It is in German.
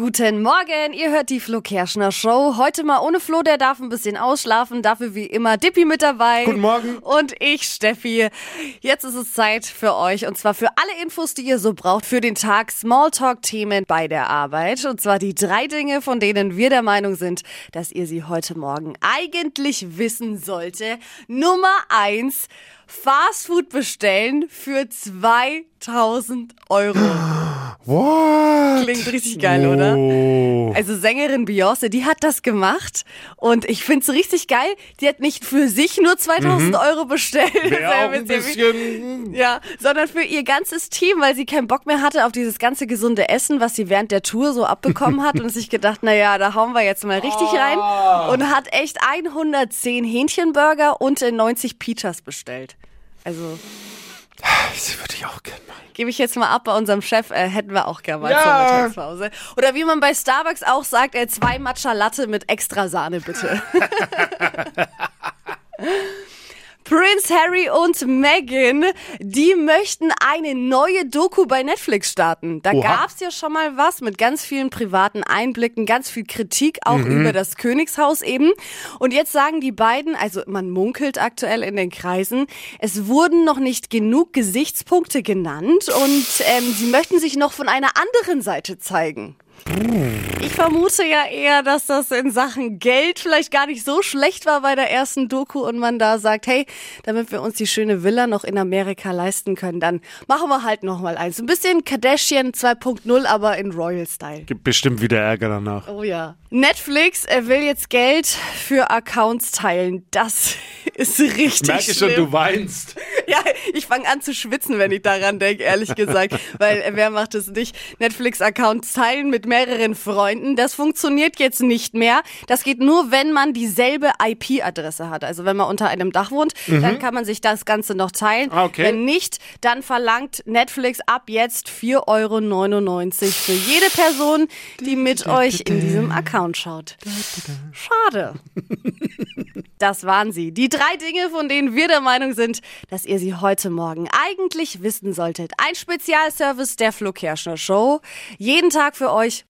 Guten Morgen, ihr hört die Flo Kerschner Show. Heute mal ohne Flo, der darf ein bisschen ausschlafen. Dafür wie immer Dippi mit dabei. Guten Morgen. Und ich, Steffi. Jetzt ist es Zeit für euch und zwar für alle Infos, die ihr so braucht für den Tag Smalltalk-Themen bei der Arbeit. Und zwar die drei Dinge, von denen wir der Meinung sind, dass ihr sie heute Morgen eigentlich wissen sollte. Nummer eins. Fastfood bestellen für 2000 Euro. Klingt richtig geil, oder? Oh. Also Sängerin Beyoncé, die hat das gemacht und ich find's richtig geil. Die hat nicht für sich nur 2000 Euro bestellt, ein bisschen. ja, sondern für ihr ganzes Team, weil sie keinen Bock mehr hatte auf dieses ganze gesunde Essen, was sie während der Tour so abbekommen hat und sich gedacht, na ja, da hauen wir jetzt mal richtig rein und hat echt 110 Hähnchenburger und äh, 90 Pitas bestellt. Also Das würde ich auch gerne machen. gebe ich jetzt mal ab bei unserem Chef, äh, hätten wir auch gerne mal Ja. zur Mittagspause. Oder wie man bei Starbucks auch sagt, äh, zwei Matcha Latte mit extra Sahne bitte. Prince Harry und Meghan, die möchten eine neue Doku bei Netflix starten. Da Oha. gab's ja schon mal was mit ganz vielen privaten Einblicken, ganz viel Kritik auch Mhm. über das Königshaus eben. Und jetzt sagen die beiden, also man munkelt aktuell in den Kreisen, es wurden noch nicht genug Gesichtspunkte genannt und ähm, sie möchten sich noch von einer anderen Seite zeigen. Ich vermute ja eher, dass das in Sachen Geld vielleicht gar nicht so schlecht war bei der ersten Doku und man da sagt, hey, damit wir uns die schöne Villa noch in Amerika leisten können, dann machen wir halt noch mal eins. Ein bisschen Kardashian 2.0, aber in Royal Style. Gibt bestimmt wieder Ärger danach. Oh ja. Netflix er will jetzt Geld für Accounts teilen. Das ist richtig Merke schon, du weinst. Ja, ich fange an zu schwitzen, wenn ich daran denke, ehrlich gesagt. Weil äh, wer macht es nicht? Netflix-Accounts teilen mit mehreren Freunden. Das funktioniert jetzt nicht mehr. Das geht nur, wenn man dieselbe IP-Adresse hat. Also wenn man unter einem Dach wohnt, dann kann man sich das Ganze noch teilen. Mhm. Ah, okay. Wenn nicht, dann verlangt Netflix ab jetzt 4,99 Euro für jede Person, die mit euch in diesem Account schaut. Schade. Das waren sie. Die drei Dinge, von denen wir der Meinung sind, dass ihr sie heute Morgen eigentlich wissen solltet. Ein Spezialservice der Flo Kerschner Show. Jeden Tag für euch